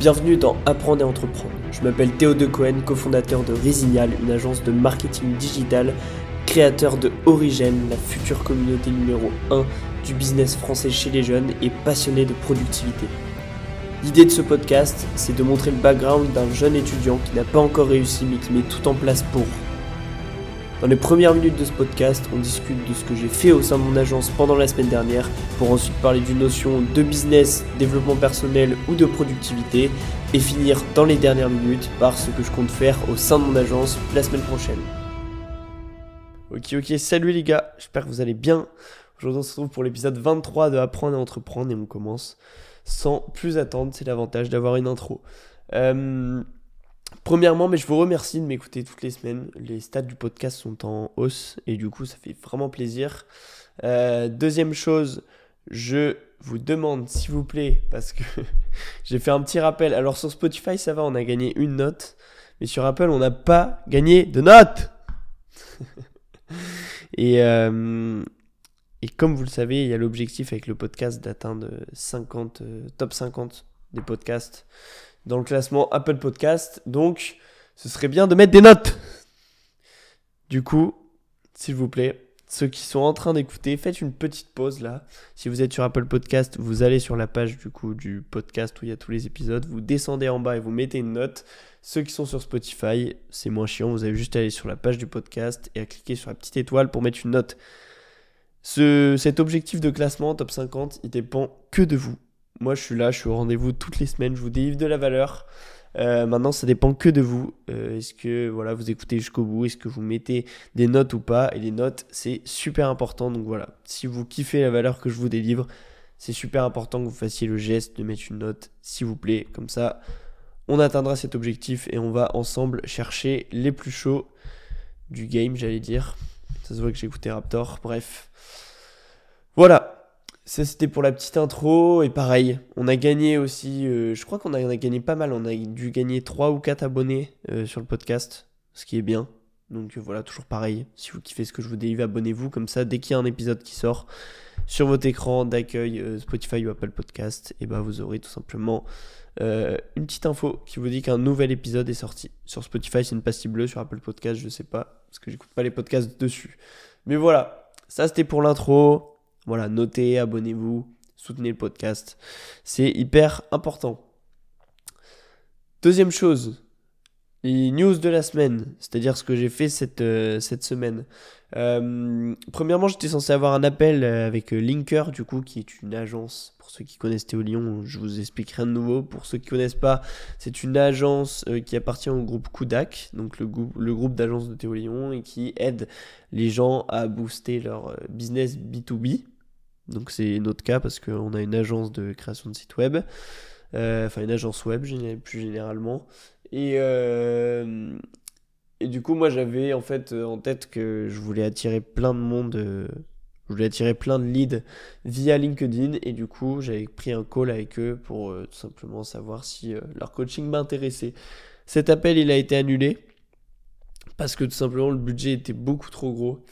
Bienvenue dans Apprendre et Entreprendre. Je m'appelle Théo De Cohen, cofondateur de Resignal, une agence de marketing digital, créateur de Origène, la future communauté numéro 1 du business français chez les jeunes et passionné de productivité. L'idée de ce podcast, c'est de montrer le background d'un jeune étudiant qui n'a pas encore réussi mais qui met tout en place pour. Dans les premières minutes de ce podcast, on discute de ce que j'ai fait au sein de mon agence pendant la semaine dernière, pour ensuite parler d'une notion de business, développement personnel ou de productivité, et finir dans les dernières minutes par ce que je compte faire au sein de mon agence la semaine prochaine. Ok ok, salut les gars, j'espère que vous allez bien. Aujourd'hui on se retrouve pour l'épisode 23 de Apprendre et Entreprendre et on commence sans plus attendre, c'est l'avantage d'avoir une intro. Euh, Premièrement, mais je vous remercie de m'écouter toutes les semaines. Les stats du podcast sont en hausse et du coup, ça fait vraiment plaisir. Euh, deuxième chose, je vous demande s'il vous plaît, parce que j'ai fait un petit rappel. Alors sur Spotify, ça va, on a gagné une note, mais sur Apple, on n'a pas gagné de note. et, euh, et comme vous le savez, il y a l'objectif avec le podcast d'atteindre 50, euh, top 50 des podcasts dans le classement Apple Podcast. Donc, ce serait bien de mettre des notes. Du coup, s'il vous plaît, ceux qui sont en train d'écouter, faites une petite pause là. Si vous êtes sur Apple Podcast, vous allez sur la page du coup du podcast où il y a tous les épisodes, vous descendez en bas et vous mettez une note. Ceux qui sont sur Spotify, c'est moins chiant, vous avez juste à aller sur la page du podcast et à cliquer sur la petite étoile pour mettre une note. Ce, cet objectif de classement top 50, il dépend que de vous. Moi, je suis là, je suis au rendez-vous toutes les semaines, je vous délivre de la valeur. Euh, maintenant, ça dépend que de vous. Euh, est-ce que voilà, vous écoutez jusqu'au bout? Est-ce que vous mettez des notes ou pas? Et les notes, c'est super important. Donc voilà, si vous kiffez la valeur que je vous délivre, c'est super important que vous fassiez le geste de mettre une note, s'il vous plaît. Comme ça, on atteindra cet objectif et on va ensemble chercher les plus chauds du game, j'allais dire. Ça se voit que j'ai écouté Raptor. Bref. Voilà, ça c'était pour la petite intro et pareil, on a gagné aussi, euh, je crois qu'on a, gagné pas mal, on a dû gagner 3 ou 4 abonnés euh, sur le podcast, ce qui est bien. Donc euh, voilà, toujours pareil, si vous kiffez ce que je vous délivre, abonnez-vous, comme ça dès qu'il y a un épisode qui sort sur votre écran d'accueil Spotify ou Apple Podcast, et bah vous aurez tout simplement une petite info qui vous dit qu'un nouvel épisode est sorti. Sur Spotify c'est une pastille bleue, sur Apple Podcast je sais pas, parce que j'écoute pas les podcasts dessus. Mais voilà, ça c'était pour l'intro. Voilà, notez, abonnez-vous, soutenez le podcast. C'est hyper important. Deuxième chose, les news de la semaine, c'est-à-dire ce que j'ai fait cette, euh, semaine. Euh, premièrement, j'étais censé avoir un appel avec Linker, du coup, qui est une agence. Pour ceux qui connaissent Théo Lyon, je vous explique rien de nouveau. Pour ceux qui connaissent pas, c'est une agence euh, qui appartient au groupe Kudak, donc le, le groupe d'agences de Théo Lyon, et qui aide les gens à booster leur business B2B. Donc c'est notre cas parce qu'on a une agence de création de site web, euh, enfin une agence web plus généralement. Et, euh, et du coup moi j'avais en fait en tête que je voulais attirer plein de monde, euh, je voulais attirer plein de leads via LinkedIn et du coup j'avais pris un call avec eux pour tout simplement savoir si leur coaching m'intéressait. Cet appel il a été annulé parce que tout simplement le budget était beaucoup trop gros.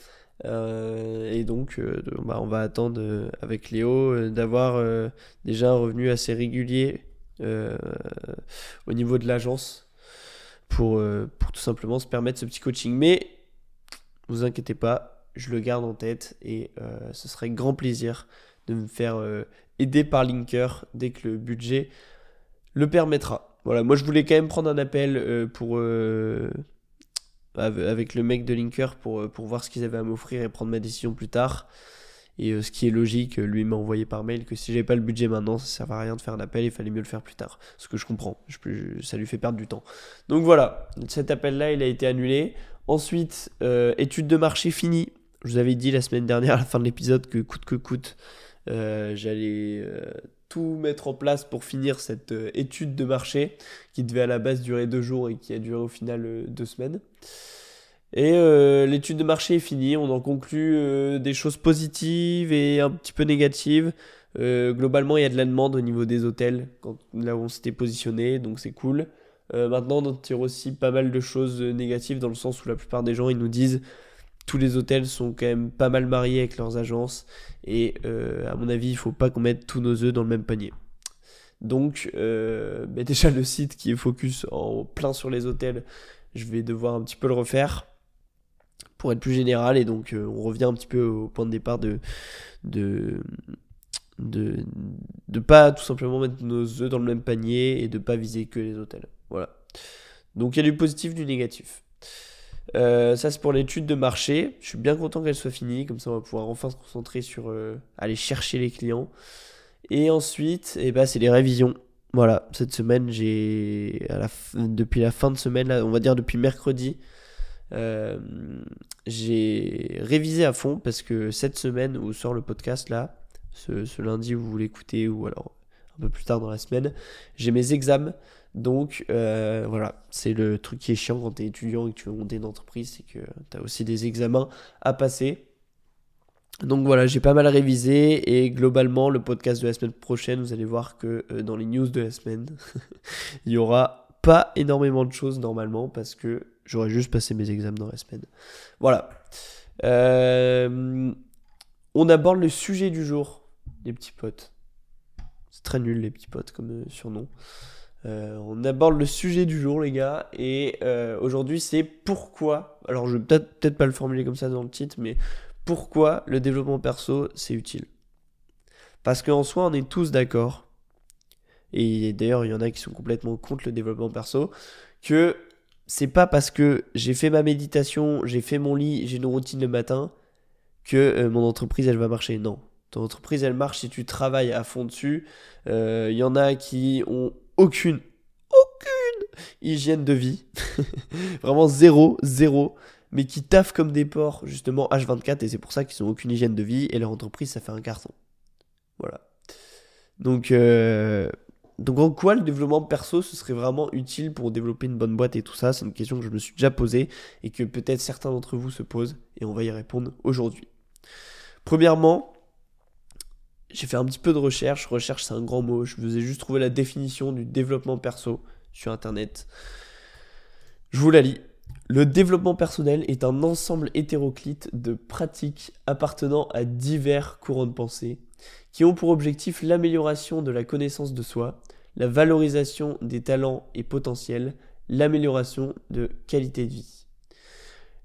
Euh, et donc, euh, bah, on va attendre euh, avec Léo d'avoir déjà un revenu assez régulier au niveau de l'agence pour, pour tout simplement se permettre ce petit coaching. Mais vous inquiétez pas, je le garde en tête et ce serait grand plaisir de me faire aider par Linker dès que le budget le permettra. Voilà, moi je voulais quand même prendre un appel pour avec le mec de Linker pour, euh, pour voir ce qu'ils avaient à m'offrir et prendre ma décision plus tard. Et euh, ce qui est logique, lui m'a envoyé par mail que si j'avais pas le budget maintenant, ça ne servait à rien de faire un appel, il fallait mieux le faire plus tard. Ce que je comprends, ça lui fait perdre du temps. Donc voilà, cet appel-là, il a été annulé. Ensuite, euh, étude de marché finie. Je vous avais dit la semaine dernière à la fin de l'épisode que coûte que coûte, j'allais tout mettre en place pour finir cette étude de marché qui devait à la base durer deux jours et qui a duré au final deux semaines. Et euh, l'étude de marché est finie, on en conclut euh, des choses positives et un petit peu négatives. Euh, globalement, il y a de la demande au niveau des hôtels, quand, là où on s'était positionné, donc c'est cool. maintenant, on en tire aussi pas mal de choses négatives, dans le sens où la plupart des gens, ils nous disent tous les hôtels sont quand même pas mal mariés avec leurs agences, et à mon avis, il faut pas qu'on mette tous nos œufs dans le même panier. Donc, euh, bah, déjà le site qui est focus en plein sur les hôtels, je vais devoir un petit peu le refaire pour être plus général. Et donc, euh, on revient un petit peu au point de départ de, de pas tout simplement mettre nos œufs dans le même panier et de pas viser que les hôtels. Voilà. Donc, il y a du positif, du négatif. Euh, ça, c'est pour l'étude de marché. Je suis bien content qu'elle soit finie. Comme ça, on va pouvoir enfin se concentrer sur euh, aller chercher les clients. Et ensuite, eh ben, c'est les révisions. Voilà, cette semaine, j'ai depuis la fin de semaine, on va dire depuis mercredi, euh, j'ai révisé à fond parce que cette semaine où sort le podcast là, ce lundi où vous l'écoutez ou alors un peu plus tard dans la semaine, j'ai mes examens. Donc euh, voilà, c'est le truc qui est chiant quand tu es étudiant et que tu veux monter une entreprise, c'est que tu as aussi des examens à passer. Donc voilà, j'ai pas mal révisé et globalement le podcast de la semaine prochaine, vous allez voir que euh, dans les news de la semaine, il y aura pas énormément de choses normalement parce que j'aurais juste passé mes examens dans la semaine. Voilà. Euh, on aborde le sujet du jour, les petits potes. C'est très nul les petits potes comme surnom. Euh, on aborde le sujet du jour, les gars, et euh, aujourd'hui c'est pourquoi. Alors, je vais peut-être peut pas le formuler comme ça dans le titre, mais pourquoi le développement perso c'est utile? Parce qu'en soi, on est tous d'accord, et d'ailleurs, il y en a qui sont complètement contre le développement perso, que c'est pas parce que j'ai fait ma méditation, j'ai fait mon lit, j'ai une routine le matin, que euh, mon entreprise elle va marcher. Non. Ton entreprise elle marche si tu travailles à fond dessus. Il y en a qui ont aucune, aucune hygiène de vie. Vraiment zéro, zéro. Mais qui taffent comme des porcs, justement, H24, et c'est pour ça qu'ils n'ont aucune hygiène de vie, et leur entreprise, ça fait un carton. Voilà. Donc, euh, donc en quoi le développement perso, ce serait vraiment utile pour développer une bonne boîte et tout ça? C'est une question que je me suis déjà posée, et que peut-être certains d'entre vous se posent, et on va y répondre aujourd'hui. Premièrement, j'ai fait un petit peu de recherche. Recherche, c'est un grand mot. Je vous ai juste trouvé la définition du développement perso sur Internet. Je vous la lis. Le développement personnel est un ensemble hétéroclite de pratiques appartenant à divers courants de pensée qui ont pour objectif l'amélioration de la connaissance de soi, la valorisation des talents et potentiels, l'amélioration de qualité de vie,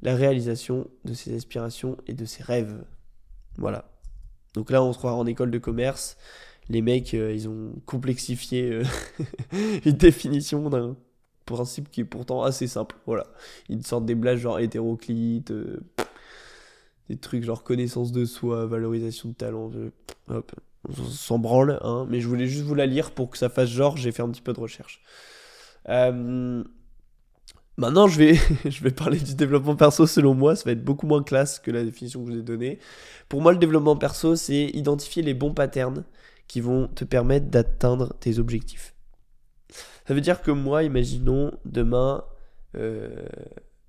la réalisation de ses aspirations et de ses rêves. Voilà. Donc là, on se croit en école de commerce. Les mecs, euh, ils ont complexifié euh, une définition d'un principe qui est pourtant assez simple. Voilà. Ils sortent des blagues genre hétéroclite, euh, des trucs genre connaissance de soi, valorisation de talent. hop, on s'en branle, hein. Mais je voulais juste vous la lire pour que ça fasse genre, j'ai fait un petit peu de recherche. Maintenant, je vais, je vais parler du développement perso selon moi. Ça va être beaucoup moins classe que la définition que je vous ai donnée. Pour moi, le développement perso, c'est identifier les bons patterns qui vont te permettre d'atteindre tes objectifs. Ça veut dire que moi, imaginons demain, euh,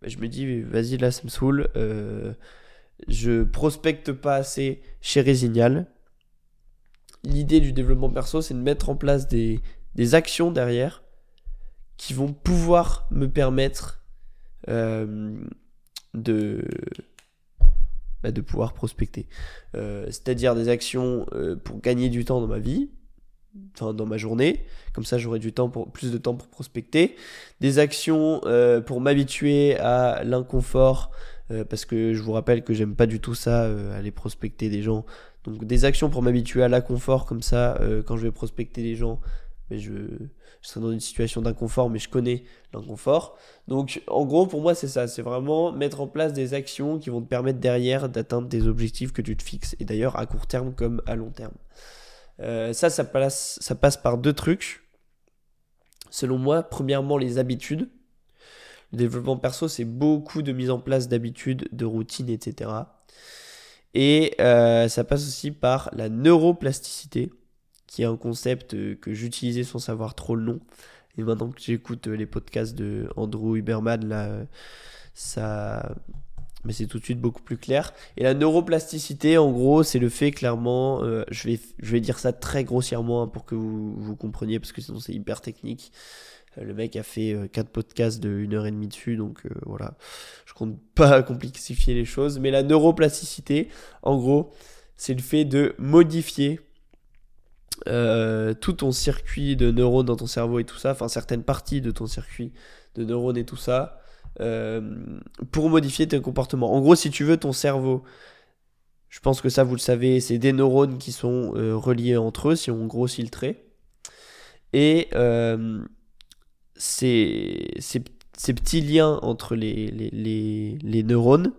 bah, je me dis, vas-y, là, ça me saoule. Euh, je prospecte pas assez chez Résignal. L'idée du développement perso, c'est de mettre en place des, des actions derrière qui vont pouvoir me permettre euh, de, bah, de pouvoir prospecter. Euh, c'est-à-dire des actions euh, pour gagner du temps dans ma vie, enfin dans ma journée, comme ça j'aurai plus de temps pour prospecter. Des actions pour m'habituer à l'inconfort, parce que je vous rappelle que j'aime pas du tout ça, aller prospecter des gens. Donc des actions pour m'habituer à l'inconfort, comme ça quand je vais prospecter des gens, mais je, serai dans une situation d'inconfort, mais je connais l'inconfort. Donc, en gros, pour moi, c'est ça. C'est vraiment mettre en place des actions qui vont te permettre derrière d'atteindre des objectifs que tu te fixes. Et d'ailleurs, à court terme comme à long terme. Euh, ça, ça passe, ça passe par deux trucs. Selon moi, premièrement, les habitudes. Le développement perso, c'est beaucoup de mise en place d'habitudes, de routines, etc. Et euh, ça passe aussi par la neuroplasticité qui est un concept euh, que j'utilisais sans savoir trop le nom. Et maintenant que j'écoute euh, les podcasts de Andrew Huberman, là, euh, ça. Mais c'est tout de suite beaucoup plus clair. Et la neuroplasticité, en gros, c'est le fait clairement, je, vais, je vais dire ça très grossièrement hein, pour que vous, compreniez, parce que sinon c'est hyper technique. Le mec a fait 4 podcasts de 1 heure et demie dessus, donc voilà. Je compte pas complexifier les choses. Mais la neuroplasticité, en gros, c'est le fait de modifier euh, tout ton circuit de neurones dans ton cerveau et tout ça, enfin certaines parties de ton circuit de neurones et tout ça, euh, pour modifier tes comportements. En gros, si tu veux, ton cerveau, je pense que ça vous le savez, c'est des neurones qui sont euh, reliés entre eux, si on grossit le trait. Et ces, ces, petits liens entre les, les, les neurones,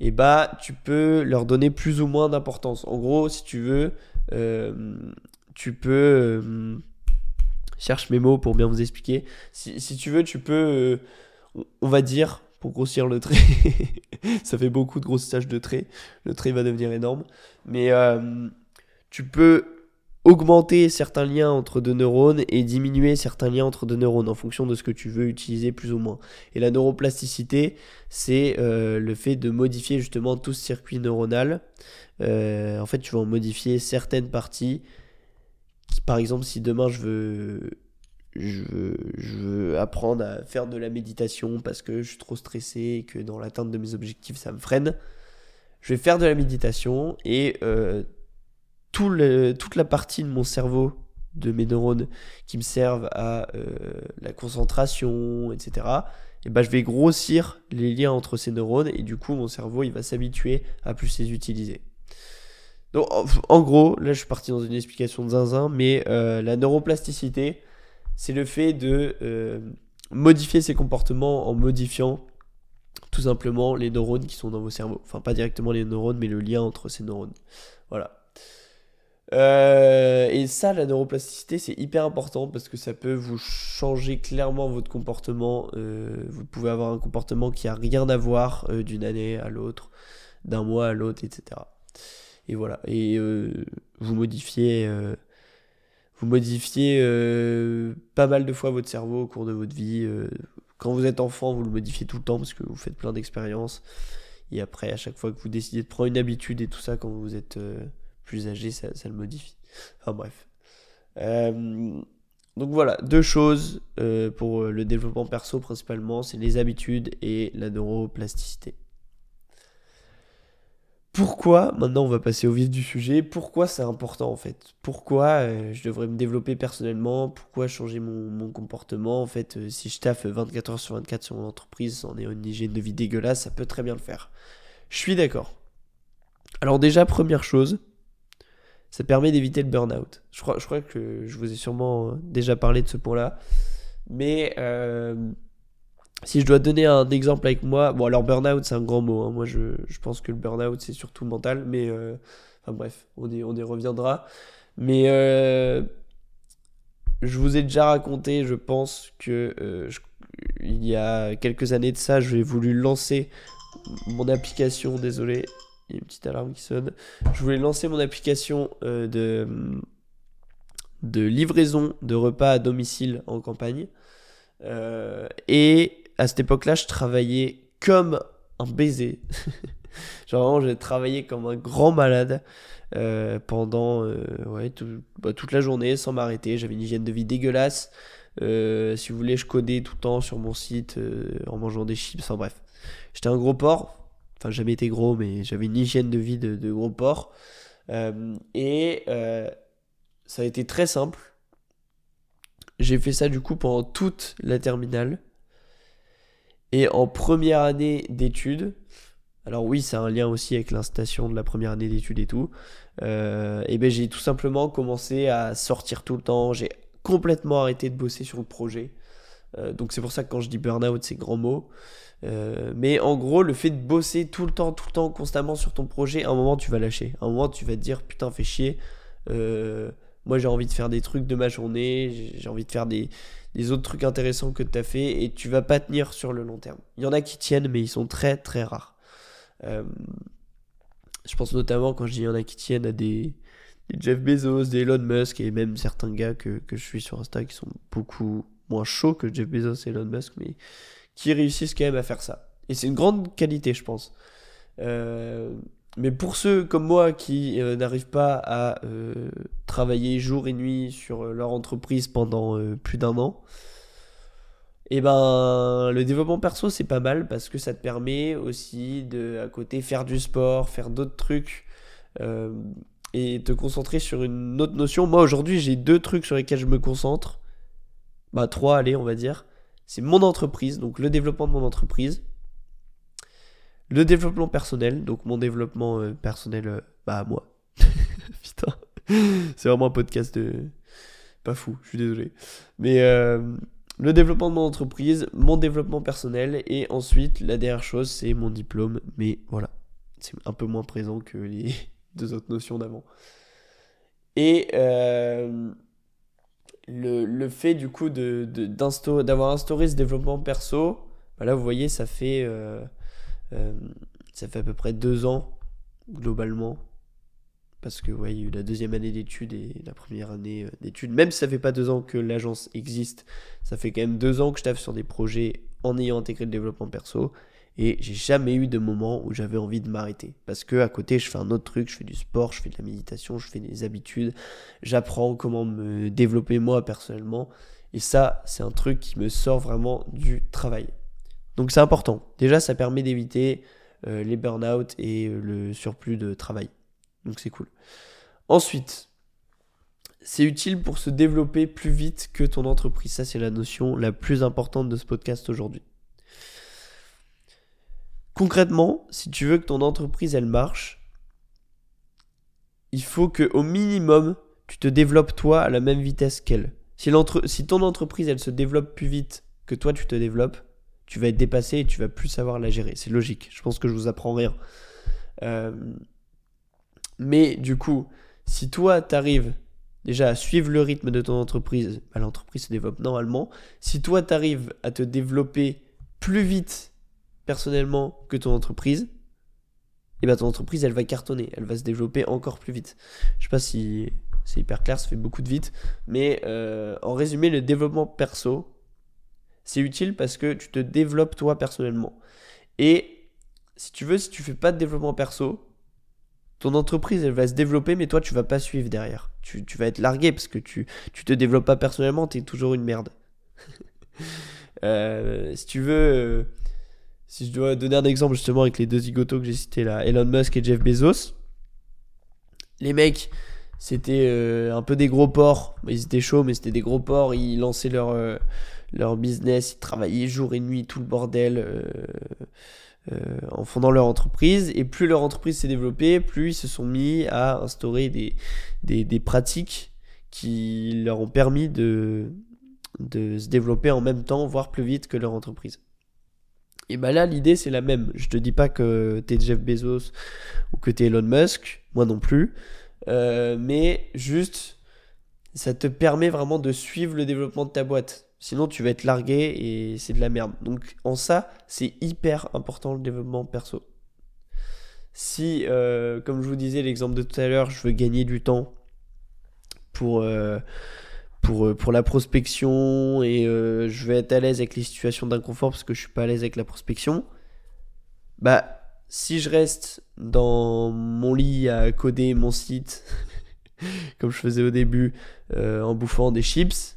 et bah tu peux leur donner plus ou moins d'importance. En gros, si tu veux, tu peux euh, cherche mes mots pour bien vous expliquer. Si, si tu veux, tu peux, euh, on va dire, pour grossir le trait, ça fait beaucoup de grossissage de trait. Le trait va devenir énorme, mais tu peux augmenter certains liens entre deux neurones et diminuer certains liens entre deux neurones en fonction de ce que tu veux utiliser plus ou moins. Et la neuroplasticité, c'est euh, le fait de modifier justement tout ce circuit neuronal. Euh, en fait, tu vas en modifier certaines parties. Par exemple, si demain je veux, je veux, je veux apprendre à faire de la méditation parce que je suis trop stressé et que dans l'atteinte de mes objectifs ça me freine, je vais faire de la méditation et euh, toute la partie de mon cerveau, de mes neurones qui me servent à euh, la concentration, etc., et ben, je vais grossir les liens entre ces neurones et du coup mon cerveau il va s'habituer à plus les utiliser. Donc en, gros, là je suis parti dans une explication de zinzin, mais euh, la neuroplasticité, c'est le fait de euh, modifier ses comportements en modifiant tout simplement les neurones qui sont dans vos cerveaux. Enfin pas directement les neurones, mais le lien entre ces neurones. Voilà. Euh, et ça, la neuroplasticité, c'est hyper important parce que ça peut vous changer clairement votre comportement. Euh, vous pouvez avoir un comportement qui a rien à voir euh, d'une année à l'autre, d'un mois à l'autre, etc. Et voilà. Et vous modifiez, vous modifiez pas mal de fois votre cerveau au cours de votre vie. quand vous êtes enfant, vous le modifiez tout le temps parce que vous faites plein d'expériences. Et après, à chaque fois que vous décidez de prendre une habitude et tout ça, quand vous êtes plus âgé, ça, le modifie. Enfin bref. Euh, donc voilà, deux choses euh, pour le développement perso principalement, c'est les habitudes et la neuroplasticité. Pourquoi, maintenant on va passer au vif du sujet, pourquoi c'est important en fait? Pourquoi euh, je devrais me développer personnellement? Pourquoi changer mon, comportement? En fait, si je taffe 24 heures sur 24 sur mon entreprise en ayant une hygiène de vie dégueulasse, ça peut très bien le faire. Je suis d'accord. Alors déjà, première chose, ça permet d'éviter le burn-out. Je crois, que je vous ai sûrement euh, déjà parlé de ce point-là. Mais euh, si je dois donner un exemple avec moi, bon alors burn-out c'est un grand mot, hein. moi je, pense que le burn-out c'est surtout mental, mais euh, enfin bref, on y, on y reviendra. Mais je vous ai déjà raconté, je pense que il y a quelques années de ça, j'ai voulu lancer mon application, désolé, il y a une petite alarme qui sonne. Je voulais lancer mon application euh, de, de livraison de repas à domicile en campagne. Euh, et à cette époque-là, je travaillais comme un baiser. Genre vraiment, j'ai travaillé comme un grand malade euh, pendant ouais, bah, toute la journée sans m'arrêter. J'avais une hygiène de vie dégueulasse. si vous voulez, je codais tout le temps sur mon site en mangeant des chips. Enfin bref, j'étais un gros porc Enfin, jamais été gros, mais j'avais une hygiène de vie de, gros porc. Euh, et euh, ça a été très simple. J'ai fait ça du coup pendant toute la terminale. Et en première année d'études, alors oui, c'est un lien aussi avec l'installation de la première année d'études et tout. Euh, et ben j'ai tout simplement commencé à sortir tout le temps. J'ai complètement arrêté de bosser sur le projet. Donc c'est pour ça que quand je dis burn-out, c'est grand mot. Euh, mais en gros, le fait de bosser tout le temps, tout le temps, constamment sur ton projet, à un moment tu vas lâcher. À un moment tu vas te dire putain, fais chier. Euh, moi j'ai envie de faire des trucs de ma journée, j'ai envie de faire des, autres trucs intéressants que tu as fait et tu vas pas tenir sur le long terme. Il y en a qui tiennent, mais ils sont très très rares. Euh, je pense notamment quand je dis il y en a qui tiennent à des, Jeff Bezos, des Elon Musk et même certains gars que, que je suis sur Insta qui sont beaucoup moins chauds que Jeff Bezos et Elon Musk, mais qui réussissent quand même à faire ça. Et c'est une grande qualité, je pense. Euh, mais pour ceux comme moi qui euh, n'arrivent pas à euh, travailler jour et nuit sur leur entreprise pendant plus d'un an, et eh ben le développement perso c'est pas mal parce que ça te permet aussi de à côté faire du sport, faire d'autres trucs. et te concentrer sur une autre notion. Moi aujourd'hui j'ai deux trucs sur lesquels je me concentre. Bah trois, allez, on va dire. C'est mon entreprise, donc le développement de mon entreprise. Le développement personnel, donc mon développement euh, personnel, euh, bah moi. Putain, c'est vraiment un podcast de... Pas fou, je suis désolé. Mais euh, le développement de mon entreprise, mon développement personnel, et ensuite la dernière chose, c'est mon diplôme. Mais voilà, c'est un peu moins présent que les deux autres notions d'avant. Et le, fait du coup de, d'avoir instauré ce développement perso, bah là vous voyez, ça fait, ça fait à peu près deux ans globalement parce que ouais, la deuxième année d'études et la première année euh, d'études. Même si ça fait pas deux ans que l'agence existe, ça fait quand même deux ans que je taffe sur des projets en ayant intégré le développement perso. Et j'ai jamais eu de moment où j'avais envie de m'arrêter. Parce que à côté, je fais un autre truc, je fais du sport, je fais de la méditation, je fais des habitudes, j'apprends comment me développer moi personnellement. Et ça, c'est un truc qui me sort vraiment du travail. Donc c'est important. Déjà, ça permet d'éviter euh, les burn-out et euh, le surplus de travail. Donc c'est cool. Ensuite, c'est utile pour se développer plus vite que ton entreprise. Ça, c'est la notion la plus importante de ce podcast aujourd'hui. Concrètement, si tu veux que ton entreprise, elle marche, il faut que au minimum, tu te développes toi à la même vitesse qu'elle. Si, ton entreprise, elle se développe plus vite que toi, tu te développes, tu vas être dépassé et tu vas plus savoir la gérer. C'est logique. Je pense que je vous apprends rien. Euh, mais du coup, si toi, tu arrives déjà à suivre le rythme de ton entreprise, bah, l'entreprise se développe normalement. Si toi, tu arrives à te développer plus vite personnellement que ton entreprise, et eh bah, ton entreprise, elle va cartonner, elle va se développer encore plus vite. Je sais pas si c'est hyper clair, ça fait beaucoup de vite, mais euh, en résumé, le développement perso, c'est utile parce que tu te développes toi personnellement. Et si tu veux, si tu fais pas de développement perso, ton entreprise, elle va se développer, mais toi, tu vas pas suivre derrière. Tu, vas être largué parce que tu, tu te développes pas personnellement, tu es toujours une merde. Euh, si tu veux, euh, si je dois donner un exemple justement avec les deux zigotos que j'ai cités là, Elon Musk et Jeff Bezos, les mecs, c'était euh, un peu des gros porcs. Ils étaient chauds, mais c'était des gros porcs. Ils lançaient leur, leur business, ils travaillaient jour et nuit, tout le bordel. Euh, en fondant leur entreprise. Et plus leur entreprise s'est développée, plus ils se sont mis à instaurer des, pratiques qui leur ont permis de se développer en même temps, voire plus vite que leur entreprise. Et bah là, l'idée c'est la même. Je te dis pas que t'es Jeff Bezos ou que t'es Elon Musk, moi non plus. Euh, mais juste, ça te permet vraiment de suivre le développement de ta boîte. Sinon, tu vas être largué et c'est de la merde. Donc, en ça, c'est hyper important le développement perso. Si, euh, comme je vous disais, l'exemple de tout à l'heure, je veux gagner du temps pour, euh, pour, euh, pour la prospection et je vais être à l'aise avec les situations d'inconfort parce que je suis pas à l'aise avec la prospection, bah, si je reste dans mon lit à coder mon site, comme je faisais au début, en bouffant des chips,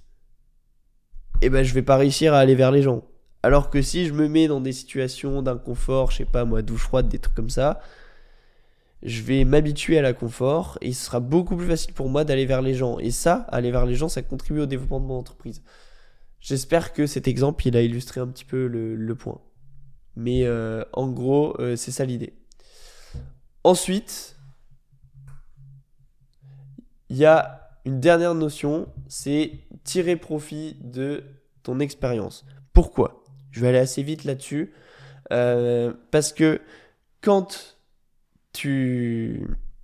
et eh ben je vais pas réussir à aller vers les gens. Alors que si je me mets dans des situations d'inconfort, je sais pas moi, douche froide, des trucs comme ça, je vais m'habituer à la confort et ce sera beaucoup plus facile pour moi d'aller vers les gens. Et ça, aller vers les gens, ça contribue au développement de mon entreprise. J'espère que cet exemple, il a illustré un petit peu le, point. Mais euh, en gros, euh, c'est ça l'idée. Ensuite, il y a une dernière notion, c'est tirer profit de ton expérience. Pourquoi? Je vais aller assez vite là-dessus. Euh, parce que quand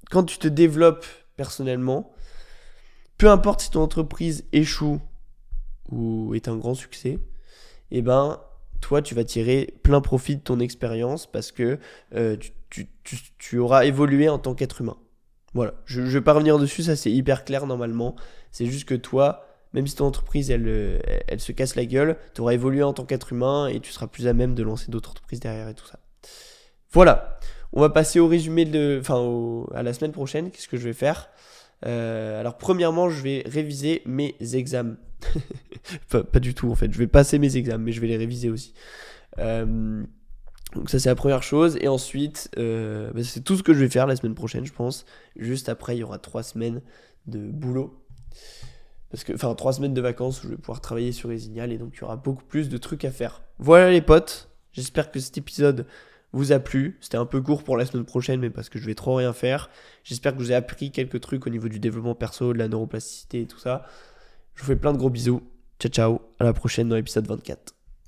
quand tu te développes personnellement, peu importe si ton entreprise échoue ou est un grand succès, eh ben, toi, tu vas tirer plein profit de ton expérience parce que euh, tu auras évolué en tant qu'être humain. Voilà, je ne vais pas revenir dessus, ça c'est hyper clair normalement. C'est juste que toi, même si ton entreprise elle, elle se casse la gueule, tu auras évolué en tant qu'être humain et tu seras plus à même de lancer d'autres entreprises derrière et tout ça. Voilà, on va passer au résumé de, enfin à la semaine prochaine. Qu'est-ce que je vais faire? Euh, Alors premièrement, je vais réviser mes examens. pas, du tout en fait, je vais passer mes examens, mais je vais les réviser aussi. Euh, Donc ça c'est la première chose. Et ensuite, euh, bah, c'est tout ce que je vais faire la semaine prochaine, je pense. Juste après, il y aura trois semaines de boulot. Parce que, enfin, trois semaines de vacances où je vais pouvoir travailler sur Resignal et donc il y aura beaucoup plus de trucs à faire. Voilà les potes. J'espère que cet épisode vous a plu. C'était un peu court pour la semaine prochaine, mais parce que je vais trop rien faire. J'espère que vous ai appris quelques trucs au niveau du développement perso, de la neuroplasticité et tout ça. Je vous fais plein de gros bisous. Ciao ciao, à la prochaine dans l'épisode 24.